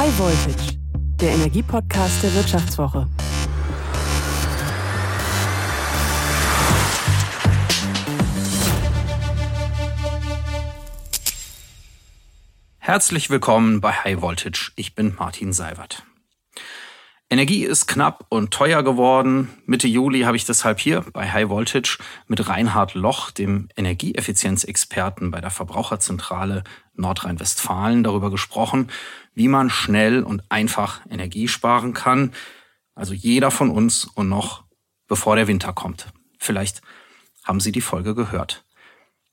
High Voltage, der Energiepodcast der Wirtschaftswoche. Herzlich willkommen bei High Voltage. Ich bin Martin Seiwert. Energie ist knapp und teuer geworden. Mitte Juli habe ich deshalb hier bei High Voltage mit Reinhard Loch, dem Energieeffizienzexperten bei der Verbraucherzentrale Nordrhein-Westfalen, darüber gesprochen, wie man schnell und einfach Energie sparen kann. Also jeder von uns und noch bevor der Winter kommt. Vielleicht haben Sie die Folge gehört.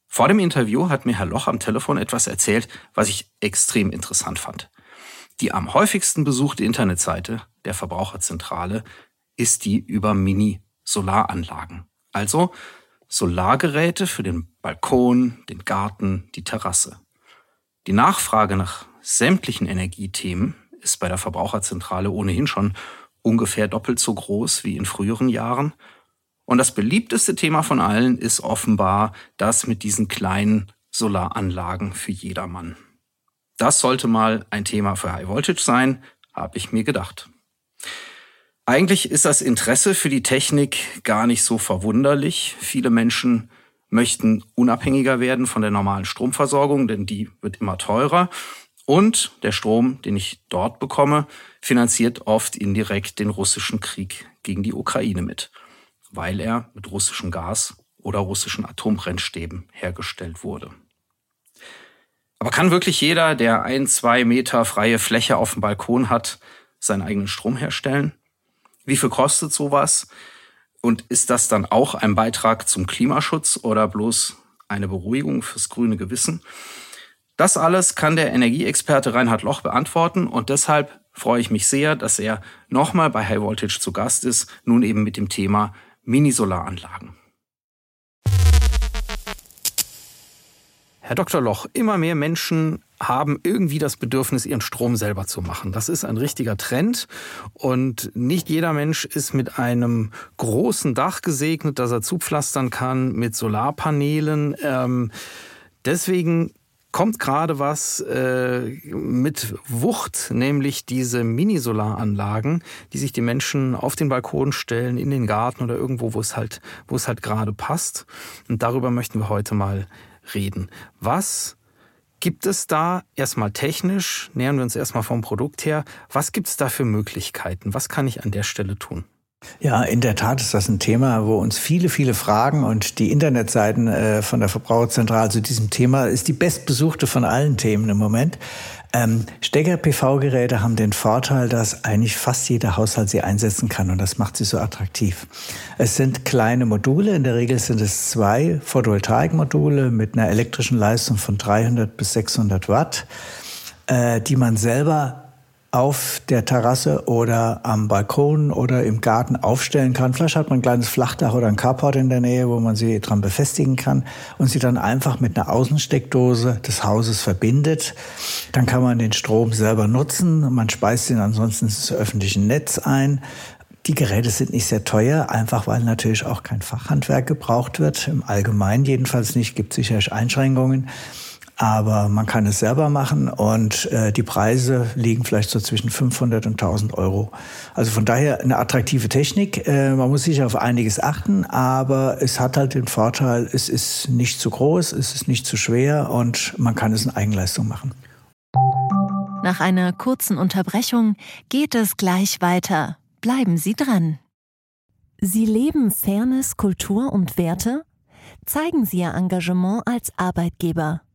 Vor dem Interview hat mir Herr Loch am Telefon etwas erzählt, was ich extrem interessant fand. Die am häufigsten besuchte Internetseite der Verbraucherzentrale ist die über Mini-Solaranlagen. Also Solargeräte für den Balkon, den Garten, die Terrasse. Die Nachfrage nach sämtlichen Energiethemen ist bei der Verbraucherzentrale ohnehin schon ungefähr doppelt so groß wie in früheren Jahren. Und das beliebteste Thema von allen ist offenbar das mit diesen kleinen Solaranlagen für jedermann. Das sollte mal ein Thema für High Voltage sein, habe ich mir gedacht. Eigentlich ist das Interesse für die Technik gar nicht so verwunderlich. Viele Menschen möchten unabhängiger werden von der normalen Stromversorgung, denn die wird immer teurer. Und der Strom, den ich dort bekomme, finanziert oft indirekt den russischen Krieg gegen die Ukraine mit, weil er mit russischem Gas oder russischen Atombrennstäben hergestellt wurde. Aber kann wirklich jeder, der ein, zwei Meter freie Fläche auf dem Balkon hat, seinen eigenen Strom herstellen? Wie viel kostet sowas? Und ist das dann auch ein Beitrag zum Klimaschutz oder bloß eine Beruhigung fürs grüne Gewissen? Das alles kann der Energieexperte Reinhard Loch beantworten und deshalb freue ich mich sehr, dass er nochmal bei High Voltage zu Gast ist, nun eben mit dem Thema Mini-Solaranlagen. Herr Dr. Loch, immer mehr Menschen haben irgendwie das Bedürfnis, ihren Strom selber zu machen. Das ist ein richtiger Trend und nicht jeder Mensch ist mit einem großen Dach gesegnet, das er zupflastern kann, mit Solarpanelen. Ähm, deswegen kommt gerade was äh, mit Wucht, nämlich diese Mini-Solaranlagen, die sich die Menschen auf den Balkon stellen, in den Garten oder irgendwo, wo es halt, wo es halt gerade passt. Und darüber möchten wir heute mal reden. Was gibt es da erstmal technisch, nähern wir uns erstmal vom Produkt her, was gibt es da für Möglichkeiten? Was kann ich an der Stelle tun? Ja, in der Tat ist das ein Thema, wo uns viele, viele Fragen und die Internetseiten äh, von der Verbraucherzentrale zu diesem Thema ist die bestbesuchte von allen Themen im Moment. Ähm, Stecker-PV-Geräte haben den Vorteil, dass eigentlich fast jeder Haushalt sie einsetzen kann und das macht sie so attraktiv. Es sind kleine Module, in der Regel sind es zwei Photovoltaikmodule mit einer elektrischen Leistung von 300 bis 600 Watt, äh, die man selber auf der Terrasse oder am Balkon oder im Garten aufstellen kann. Vielleicht hat man ein kleines Flachdach oder ein Carport in der Nähe, wo man sie dran befestigen kann und sie dann einfach mit einer Außensteckdose des Hauses verbindet. Dann kann man den Strom selber nutzen. Man speist ihn ansonsten ins öffentliche Netz ein. Die Geräte sind nicht sehr teuer, einfach weil natürlich auch kein Fachhandwerk gebraucht wird. Im Allgemeinen jedenfalls nicht, gibt sicherlich Einschränkungen aber man kann es selber machen und äh, die Preise liegen vielleicht so zwischen 500 und 1000 Euro. Also von daher eine attraktive Technik. Äh, man muss sicher auf einiges achten, aber es hat halt den Vorteil, es ist nicht zu groß, es ist nicht zu schwer und man kann es in Eigenleistung machen. Nach einer kurzen Unterbrechung geht es gleich weiter. Bleiben Sie dran. Sie leben Fairness, Kultur und Werte? Zeigen Sie Ihr Engagement als Arbeitgeber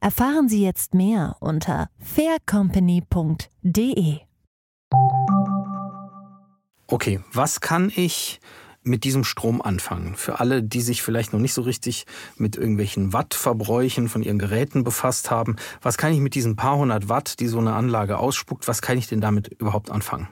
Erfahren Sie jetzt mehr unter faircompany.de. Okay, was kann ich mit diesem Strom anfangen? Für alle, die sich vielleicht noch nicht so richtig mit irgendwelchen Wattverbräuchen von ihren Geräten befasst haben, was kann ich mit diesen paar hundert Watt, die so eine Anlage ausspuckt, was kann ich denn damit überhaupt anfangen?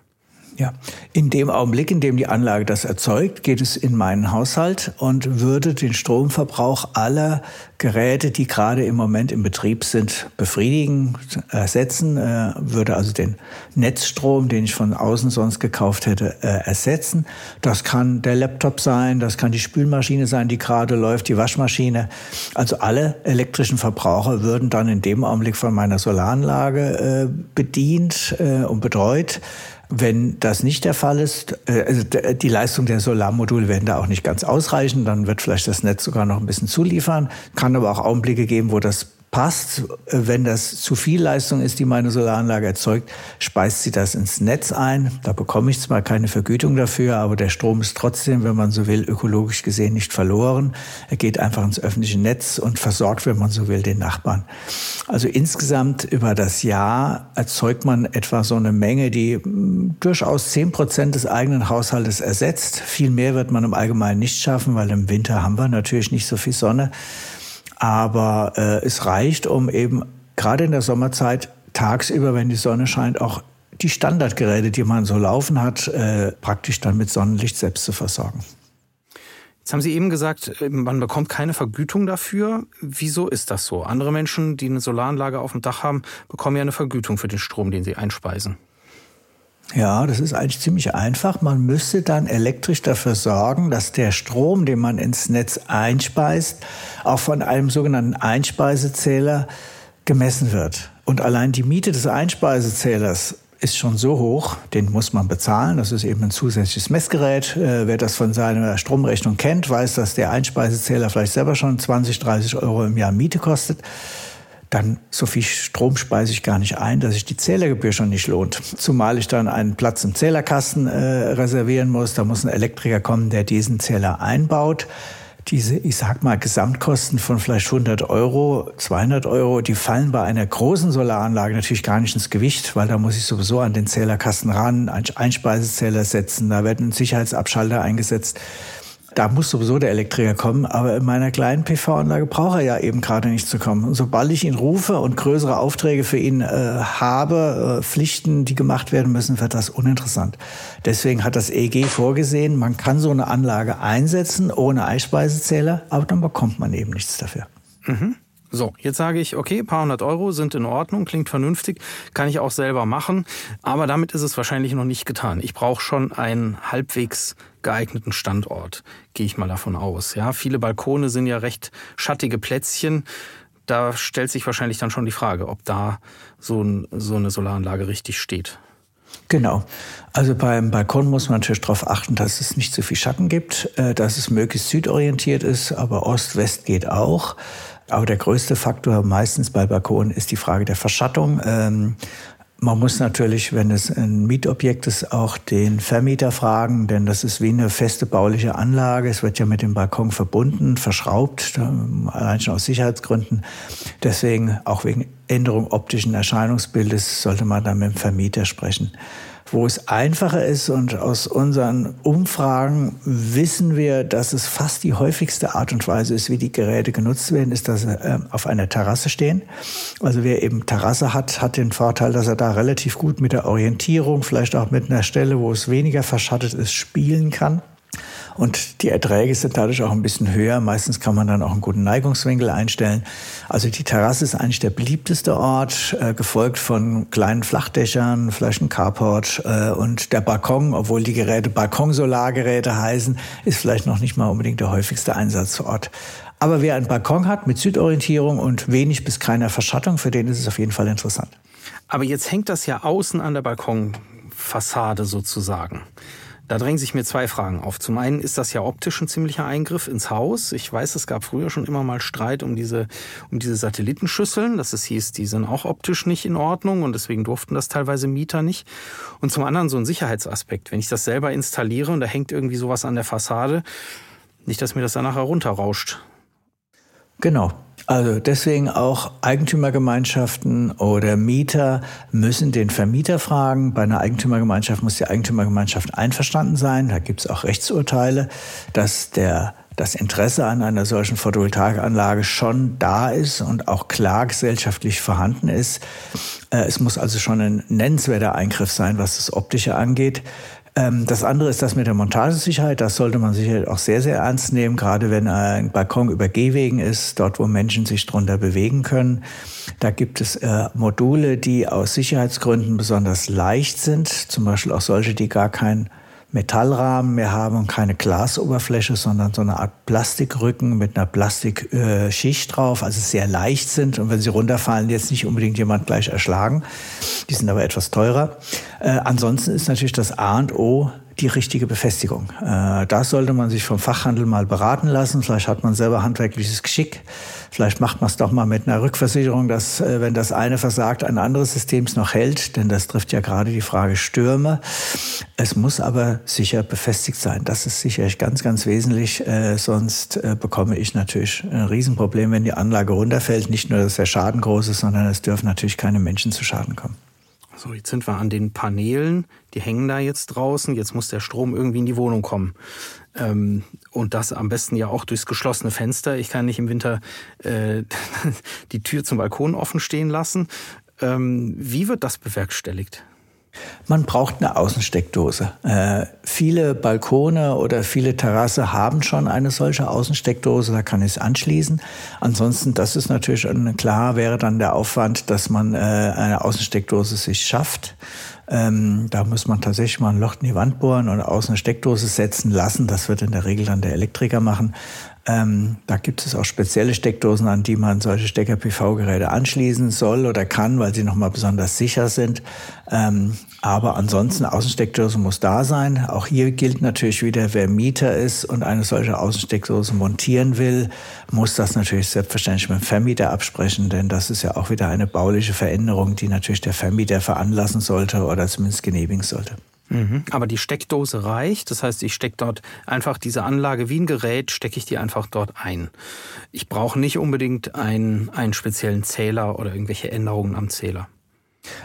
Ja, in dem Augenblick, in dem die Anlage das erzeugt, geht es in meinen Haushalt und würde den Stromverbrauch aller Geräte, die gerade im Moment im Betrieb sind, befriedigen, ersetzen, äh, würde also den Netzstrom, den ich von außen sonst gekauft hätte, äh, ersetzen. Das kann der Laptop sein, das kann die Spülmaschine sein, die gerade läuft, die Waschmaschine. Also alle elektrischen Verbraucher würden dann in dem Augenblick von meiner Solaranlage äh, bedient und betreut. Wenn das nicht der Fall ist, äh, also die Leistung der Solarmodule werden da auch nicht ganz ausreichen, dann wird vielleicht das Netz sogar noch ein bisschen zuliefern. Kann aber auch Augenblicke geben, wo das passt. Wenn das zu viel Leistung ist, die meine Solaranlage erzeugt, speist sie das ins Netz ein. Da bekomme ich zwar keine Vergütung dafür, aber der Strom ist trotzdem, wenn man so will, ökologisch gesehen nicht verloren. Er geht einfach ins öffentliche Netz und versorgt, wenn man so will, den Nachbarn. Also insgesamt über das Jahr erzeugt man etwa so eine Menge, die hm, durchaus zehn Prozent des eigenen Haushaltes ersetzt. Viel mehr wird man im Allgemeinen nicht schaffen, weil im Winter haben wir natürlich nicht so viel Sonne. Aber äh, es reicht, um eben gerade in der Sommerzeit tagsüber, wenn die Sonne scheint, auch die Standardgeräte, die man so laufen hat, äh, praktisch dann mit Sonnenlicht selbst zu versorgen. Jetzt haben Sie eben gesagt, äh, man bekommt keine Vergütung dafür. Wieso ist das so? Andere Menschen, die eine Solaranlage auf dem Dach haben, bekommen ja eine Vergütung für den Strom, den sie einspeisen. Ja, das ist eigentlich ziemlich einfach. Man müsste dann elektrisch dafür sorgen, dass der Strom, den man ins Netz einspeist, auch von einem sogenannten Einspeisezähler gemessen wird. Und allein die Miete des Einspeisezählers ist schon so hoch, den muss man bezahlen. Das ist eben ein zusätzliches Messgerät. Äh, wer das von seiner Stromrechnung kennt, weiß, dass der Einspeisezähler vielleicht selber schon 20, 30 Euro im Jahr Miete kostet dann so viel Strom speise ich gar nicht ein, dass sich die Zählergebühr schon nicht lohnt. Zumal ich dann einen Platz im Zählerkasten äh, reservieren muss. Da muss ein Elektriker kommen, der diesen Zähler einbaut. Diese, ich sag mal, Gesamtkosten von vielleicht 100 Euro, 200 Euro, die fallen bei einer großen Solaranlage natürlich gar nicht ins Gewicht, weil da muss ich sowieso an den Zählerkasten ran, einen Einspeises setzen, da wird ein Sicherheitsabschalter eingesetzt da muss sowieso der Elektriker kommen, aber in meiner kleinen PV-Anlage braucht er ja eben gerade nicht zu kommen. Und sobald ich ihn rufe und größere Aufträge für ihn äh, habe, äh, Pflichten, die gemacht werden müssen, wird das uninteressant. Deswegen hat das EG vorgesehen, man kann so eine Anlage einsetzen ohne Einspeisezähler, aber dann bekommt man eben nichts dafür. Mhm. So, jetzt sage ich, okay, paar hundert Euro sind in Ordnung, klingt vernünftig, kann ich auch selber machen, aber damit ist es wahrscheinlich noch nicht getan. Ich brauche schon einen halbwegs geeigneten Standort, gehe ich mal davon aus. Ja, viele Balkone sind ja recht schattige Plätzchen. Da stellt sich wahrscheinlich dann schon die Frage, ob da so, ein, so eine Solaranlage richtig steht. Genau. Also beim Balkon muss man natürlich darauf achten, dass es nicht zu viel Schatten gibt, äh, dass es möglichst südorientiert ist, aber Ost-West geht auch. Aber der größte Faktor meistens bei Balkonen ist die Frage der Verschattung. Ähm, man muss natürlich, wenn es ein Mietobjekt ist, auch den Vermieter fragen, denn das ist wie eine feste bauliche Anlage. Es wird ja mit dem Balkon verbunden, verschraubt, allein schon aus Sicherheitsgründen. Deswegen, auch wegen Änderung optischen Erscheinungsbildes, sollte man dann mit dem Vermieter sprechen wo es einfacher ist. Und aus unseren Umfragen wissen wir, dass es fast die häufigste Art und Weise ist, wie die Geräte genutzt werden, ist, dass sie äh, auf einer Terrasse stehen. Also wer eben Terrasse hat, hat den Vorteil, dass er da relativ gut mit der Orientierung, vielleicht auch mit einer Stelle, wo es weniger verschattet ist, spielen kann. Und die Erträge sind dadurch auch ein bisschen höher. Meistens kann man dann auch einen guten Neigungswinkel einstellen. Also die Terrasse ist eigentlich der beliebteste Ort, äh, gefolgt von kleinen Flachdächern, vielleicht ein Carport. Äh, und der Balkon, obwohl die Geräte Balkonsolargeräte heißen, ist vielleicht noch nicht mal unbedingt der häufigste Einsatzort. Aber wer einen Balkon hat mit Südorientierung und wenig bis keiner Verschattung, für den ist es auf jeden Fall interessant. Aber jetzt hängt das ja außen an der Balkonfassade sozusagen. Da drängen sich mir zwei Fragen auf. Zum einen ist das ja optisch ein ziemlicher Eingriff ins Haus. Ich weiß, es gab früher schon immer mal Streit um diese, um diese Satellitenschüsseln, dass es hieß, die sind auch optisch nicht in Ordnung und deswegen durften das teilweise Mieter nicht. Und zum anderen so ein Sicherheitsaspekt. Wenn ich das selber installiere und da hängt irgendwie sowas an der Fassade, nicht, dass mir das dann nachher runterrauscht. Genau. Also deswegen auch Eigentümergemeinschaften oder Mieter müssen den Vermieter fragen. Bei einer Eigentümergemeinschaft muss die Eigentümergemeinschaft einverstanden sein. Da gibt es auch Rechtsurteile, dass der das Interesse an einer solchen Photovoltaikanlage schon da ist und auch klar gesellschaftlich vorhanden ist. Äh, es muss also schon ein nennenswerter Eingriff sein, was das Optische angeht. Ähm, das andere ist das mit der Montagesicherheit. Das sollte man sicher auch sehr, sehr ernst nehmen, gerade wenn ein Balkon über Gehwegen ist, dort wo Menschen sich drunter bewegen können. Da gibt es äh, Module, die aus Sicherheitsgründen besonders leicht sind, zum Beispiel auch solche, die gar kein Metallrahmen mehr haben und keine Glasoberfläche, sondern so eine Art Plastikrücken mit einer Plastikschicht drauf, also sehr leicht sind und wenn sie runterfallen, jetzt nicht unbedingt jemand gleich erschlagen. Die sind aber etwas teurer. Äh, ansonsten ist natürlich das A und O die richtige Befestigung. Äh, da sollte man sich vom Fachhandel mal beraten lassen. Vielleicht hat man selber handwerkliches Geschick. Vielleicht macht man es doch mal mit einer Rückversicherung, dass, äh, wenn das eine versagt, ein anderes System es noch hält. Denn das trifft ja gerade die Frage Stürme. Es muss aber sicher befestigt sein. Das ist sicherlich ganz, ganz wesentlich. Äh, sonst äh, bekomme ich natürlich ein Riesenproblem, wenn die Anlage runterfällt. Nicht nur, dass der Schaden groß ist, sondern es dürfen natürlich keine Menschen zu Schaden kommen. So, jetzt sind wir an den Paneelen, die hängen da jetzt draußen. Jetzt muss der Strom irgendwie in die Wohnung kommen. Ähm, und das am besten ja auch durchs geschlossene Fenster. Ich kann nicht im Winter äh, die Tür zum Balkon offen stehen lassen. Ähm, wie wird das bewerkstelligt? Man braucht eine Außensteckdose. Äh, viele Balkone oder viele Terrasse haben schon eine solche Außensteckdose, da kann ich es anschließen. Ansonsten, das ist natürlich klar, wäre dann der Aufwand, dass man äh, eine Außensteckdose sich schafft. Ähm, da muss man tatsächlich mal ein Loch in die Wand bohren und außen eine Steckdose setzen lassen. Das wird in der Regel dann der Elektriker machen. Ähm, da gibt es auch spezielle Steckdosen, an die man solche Stecker-PV-Geräte anschließen soll oder kann, weil sie nochmal besonders sicher sind. Ähm, aber ansonsten, Außensteckdose muss da sein. Auch hier gilt natürlich wieder, wer Mieter ist und eine solche Außensteckdose montieren will, muss das natürlich selbstverständlich mit dem Vermieter absprechen, denn das ist ja auch wieder eine bauliche Veränderung, die natürlich der Vermieter veranlassen sollte oder zumindest genehmigen sollte. Mhm. Aber die Steckdose reicht. Das heißt, ich stecke dort einfach diese Anlage wie ein Gerät, stecke ich die einfach dort ein. Ich brauche nicht unbedingt einen, einen speziellen Zähler oder irgendwelche Änderungen am Zähler.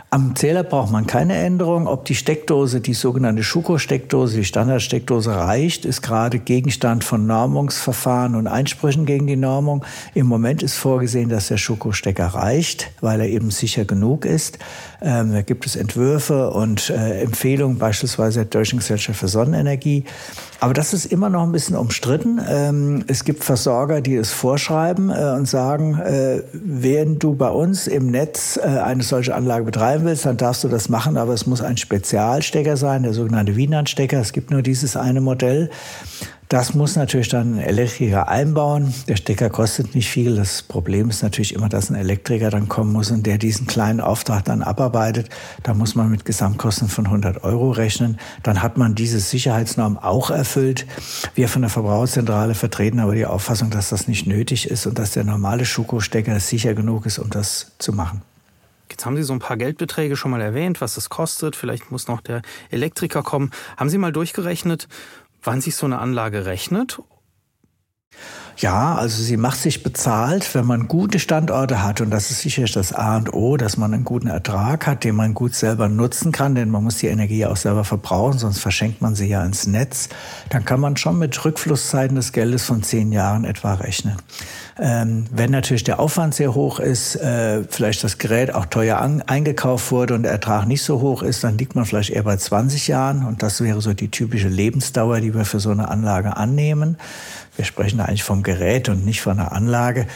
Am Zähler braucht man keine Änderung. Ob die Steckdose, die sogenannte Schuko-Steckdose, die Standardsteckdose reicht, ist gerade Gegenstand von Normungsverfahren und Einsprüchen gegen die Normung. Im Moment ist vorgesehen, dass der Schuko-Stecker reicht, weil er eben sicher genug ist. Ähm, da gibt es Entwürfe und äh, Empfehlungen, beispielsweise der Deutschen Gesellschaft für Sonnenenergie. Aber das ist immer noch ein bisschen umstritten. Ähm, es gibt Versorger, die es vorschreiben äh, und sagen, äh, wenn du bei uns im Netz äh, eine solche Anlage betreiben willst, dann darfst du das machen, aber es muss ein Spezialstecker sein, der sogenannte Wiener-Stecker. Es gibt nur dieses eine Modell. Das muss natürlich dann ein Elektriker einbauen. Der Stecker kostet nicht viel. Das Problem ist natürlich immer, dass ein Elektriker dann kommen muss und der diesen kleinen Auftrag dann abarbeitet. Da muss man mit Gesamtkosten von 100 Euro rechnen. Dann hat man diese Sicherheitsnorm auch erfüllt. Wir von der Verbraucherzentrale vertreten aber die Auffassung, dass das nicht nötig ist und dass der normale Schuko-Stecker sicher genug ist, um das zu machen. Jetzt haben Sie so ein paar Geldbeträge schon mal erwähnt, was es kostet. Vielleicht muss noch der Elektriker kommen. Haben Sie mal durchgerechnet, wann sich so eine Anlage rechnet? Ja, also sie macht sich bezahlt, wenn man gute Standorte hat. Und das ist sicherlich das A und O, dass man einen guten Ertrag hat, den man gut selber nutzen kann. Denn man muss die Energie auch selber verbrauchen, sonst verschenkt man sie ja ins Netz. Dann kann man schon mit Rückflusszeiten des Geldes von zehn Jahren etwa rechnen. Ähm, wenn natürlich der Aufwand sehr hoch ist, äh, vielleicht das Gerät auch teuer an, eingekauft wurde und der Ertrag nicht so hoch ist, dann liegt man vielleicht eher bei 20 Jahren. Und das wäre so die typische Lebensdauer, die wir für so eine Anlage annehmen. Wir sprechen eigentlich vom Gerät und nicht von einer Anlage.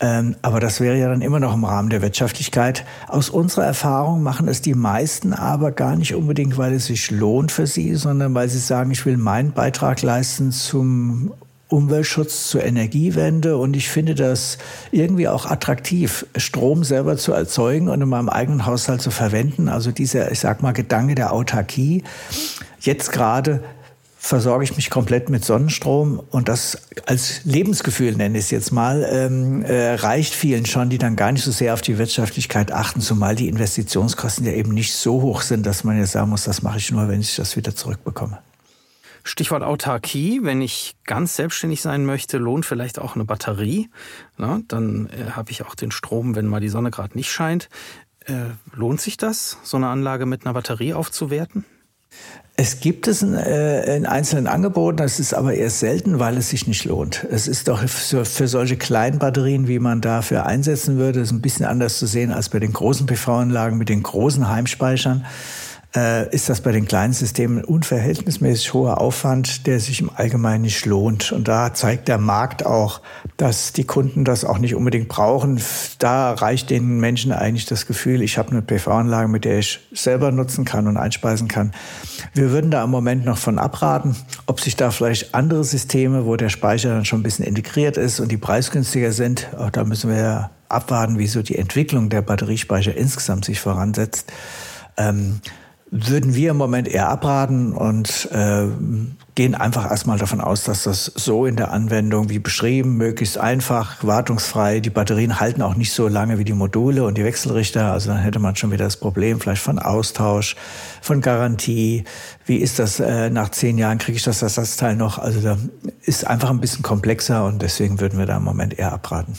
Ähm, aber das wäre ja dann immer noch im Rahmen der Wirtschaftlichkeit. Aus unserer Erfahrung machen es die meisten aber gar nicht unbedingt, weil es sich lohnt für sie, sondern weil sie sagen, ich will meinen Beitrag leisten zum Umweltschutz zur Energiewende und ich finde das irgendwie auch attraktiv, Strom selber zu erzeugen und in meinem eigenen Haushalt zu verwenden. Also dieser, ich sag mal, Gedanke der Autarkie. Jetzt gerade versorge ich mich komplett mit Sonnenstrom und das als Lebensgefühl nenne ich es jetzt mal, ähm, äh, reicht vielen schon, die dann gar nicht so sehr auf die Wirtschaftlichkeit achten, zumal die Investitionskosten ja eben nicht so hoch sind, dass man jetzt sagen muss, das mache ich nur, wenn ich das wieder zurückbekomme. Stichwort Autarkie, wenn ich ganz selbstständig sein möchte, lohnt vielleicht auch eine Batterie. Na, dann äh, habe ich auch den Strom, wenn mal die Sonne gerade nicht scheint. Äh, lohnt sich das, so eine Anlage mit einer Batterie aufzuwerten? Es gibt es in, äh, in einzelnen Angeboten, das ist aber eher selten, weil es sich nicht lohnt. Es ist doch für, für solche kleinen Batterien, wie man dafür einsetzen würde, ist ein bisschen anders zu sehen als bei den großen PV-Anlagen mit den großen Heimspeichern äh, ist das bei den kleinen Systemen unverhältnismäßig hoher Aufwand, der sich im Allgemeinen nicht lohnt. Und da zeigt der Markt auch, dass die Kunden das auch nicht unbedingt brauchen. Da reicht den Menschen eigentlich das Gefühl, ich habe eine PV-Anlage, mit der ich selber nutzen kann und einspeisen kann. Wir würden da im Moment noch von abraten, ob sich da vielleicht andere Systeme, wo der Speicher dann schon ein bisschen integriert ist und die preisgünstiger sind, auch da müssen wir abwarten, wie so die Entwicklung der Batteriespeicher insgesamt sich voransetzt. Ähm, würden wir im Moment eher abraten und äh, gehen einfach erstmal davon aus, dass das so in der Anwendung wie beschrieben, möglichst einfach, wartungsfrei. Die Batterien halten auch nicht so lange wie die Module und die Wechselrichter. Also dann hätte man schon wieder das Problem vielleicht von Austausch, von Garantie. Wie ist das äh, nach zehn Jahren? Kriege ich das Ersatzteil noch? Also da ist einfach ein bisschen komplexer und deswegen würden wir da im Moment eher abraten.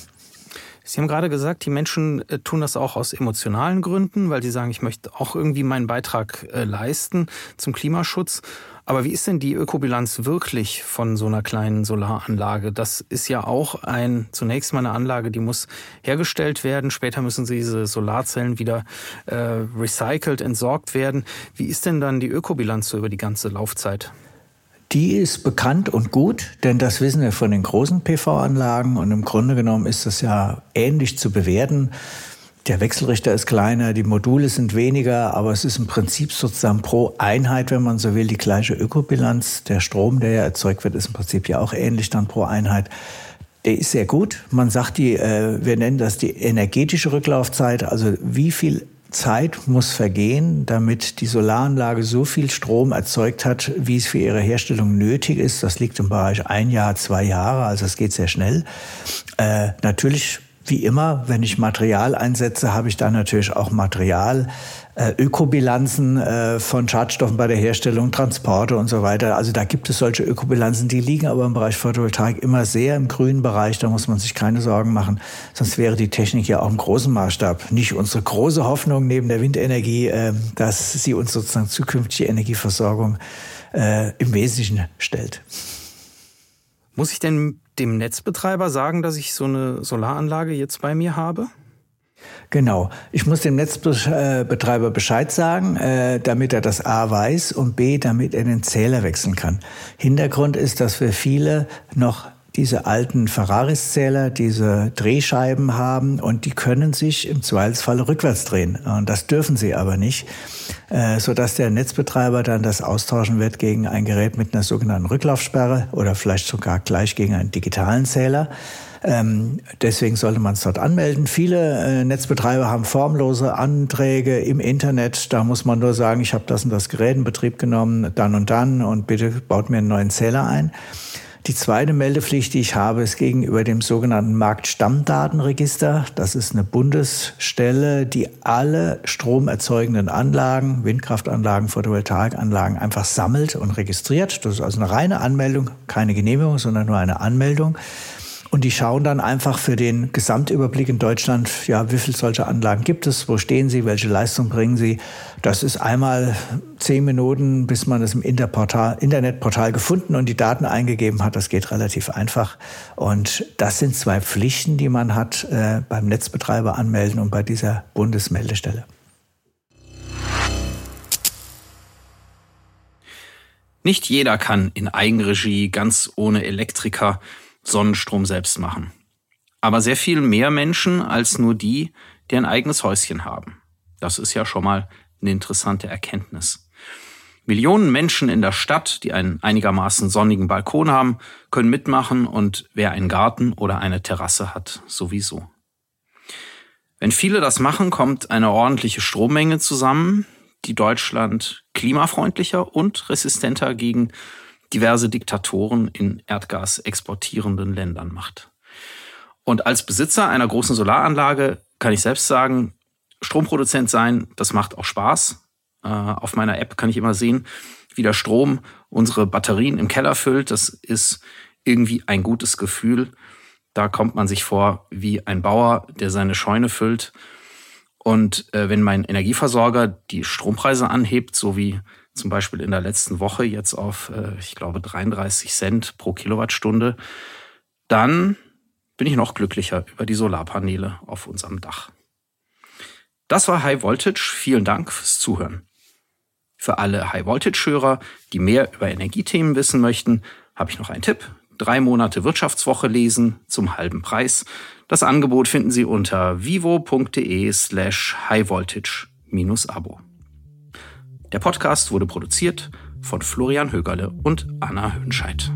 Sie haben gerade gesagt, die Menschen äh, tun das auch aus emotionalen Gründen, weil sie sagen, ich möchte auch irgendwie meinen Beitrag äh, leisten zum Klimaschutz. Aber wie ist denn die Ökobilanz wirklich von so einer kleinen Solaranlage? Das ist ja auch ein, zunächst mal eine Anlage, die muss hergestellt werden. Später müssen diese Solarzellen wieder äh, recycelt, entsorgt werden. Wie ist denn dann die Ökobilanz so über die ganze Laufzeit? Die ist bekannt und gut, denn das wissen wir von den großen PV-Anlagen und im Grunde genommen ist das ja ähnlich zu bewerten. Der Wechselrichter ist kleiner, die Module sind weniger, aber es ist im Prinzip sozusagen pro Einheit, wenn man so will, die gleiche Ökobilanz. Der Strom, der ja erzeugt wird, ist im Prinzip ja auch ähnlich dann pro Einheit. Der ist sehr gut. Man sagt die, äh, wir nennen das die energetische Rücklaufzeit, also wie viel Zeit muss vergehen, damit die Solaranlage so viel Strom erzeugt hat, wie es für ihre Herstellung nötig ist. Das liegt im Bereich ein Jahr, zwei Jahre, also es geht sehr schnell. Äh, natürlich wie immer, wenn ich Material einsetze, habe ich dann natürlich auch Material, äh, Ökobilanzen äh, von Schadstoffen bei der Herstellung, Transporte und so weiter. Also da gibt es solche Ökobilanzen, die liegen aber im Bereich Photovoltaik immer sehr im grünen Bereich. Da muss man sich keine Sorgen machen. Sonst wäre die Technik ja auch im großen Maßstab nicht unsere große Hoffnung neben der Windenergie, äh, dass sie uns sozusagen zukünftige Energieversorgung äh, im Wesentlichen stellt. Muss ich denn dem Netzbetreiber sagen, dass ich so eine Solaranlage jetzt bei mir habe? Genau. Ich muss dem Netzbetreiber Bescheid sagen, äh, damit er das A weiß und B, damit er den Zähler wechseln kann. Hintergrund ist, dass wir viele noch diese alten Ferraris-Zähler, diese Drehscheiben haben und die können sich im Zweifelsfall rückwärts drehen. Und das dürfen sie aber nicht, äh, sodass der Netzbetreiber dann das austauschen wird gegen ein Gerät mit einer sogenannten Rücklaufsperre oder vielleicht sogar gleich gegen einen digitalen Zähler. Ähm, deswegen sollte man es dort anmelden. Viele äh, Netzbetreiber haben formlose Anträge im Internet. Da muss man nur sagen, ich habe das und das Gerät in Betrieb genommen, dann und dann und bitte baut mir einen neuen Zähler ein. Die zweite Meldepflicht, die ich habe, ist gegenüber dem sogenannten Marktstammdatenregister. Das ist eine Bundesstelle, die alle stromerzeugenden Anlagen, Windkraftanlagen, Photovoltaikanlagen einfach sammelt und registriert. Das ist also eine reine Anmeldung, keine Genehmigung, sondern nur eine Anmeldung. Und die schauen dann einfach für den Gesamtüberblick in Deutschland, ja, wie viele solche Anlagen gibt es, wo stehen sie, welche Leistung bringen sie. Das ist einmal zehn Minuten, bis man es im Interportal, Internetportal gefunden und die Daten eingegeben hat. Das geht relativ einfach. Und das sind zwei Pflichten, die man hat äh, beim Netzbetreiber anmelden und bei dieser Bundesmeldestelle. Nicht jeder kann in Eigenregie ganz ohne Elektriker Sonnenstrom selbst machen. Aber sehr viel mehr Menschen als nur die, die ein eigenes Häuschen haben. Das ist ja schon mal eine interessante Erkenntnis. Millionen Menschen in der Stadt, die einen einigermaßen sonnigen Balkon haben, können mitmachen und wer einen Garten oder eine Terrasse hat, sowieso. Wenn viele das machen, kommt eine ordentliche Strommenge zusammen, die Deutschland klimafreundlicher und resistenter gegen diverse Diktatoren in Erdgas exportierenden Ländern macht. Und als Besitzer einer großen Solaranlage kann ich selbst sagen, Stromproduzent sein, das macht auch Spaß. Äh, auf meiner App kann ich immer sehen, wie der Strom unsere Batterien im Keller füllt. Das ist irgendwie ein gutes Gefühl. Da kommt man sich vor wie ein Bauer, der seine Scheune füllt. Und äh, wenn mein Energieversorger die Strompreise anhebt, so wie zum Beispiel in der letzten Woche jetzt auf, äh, ich glaube, 33 Cent pro Kilowattstunde, dann bin ich noch glücklicher über die Solarpaneele auf unserem Dach. Das war High Voltage. Vielen Dank fürs Zuhören. Für alle High Voltage-Hörer, die mehr über Energiethemen wissen möchten, habe ich noch einen Tipp. Drei Monate Wirtschaftswoche lesen zum halben Preis. Das Angebot finden Sie unter vivo.de slash highvoltage-abo. Der Podcast wurde produziert von Florian Högerle und Anna Hönscheid.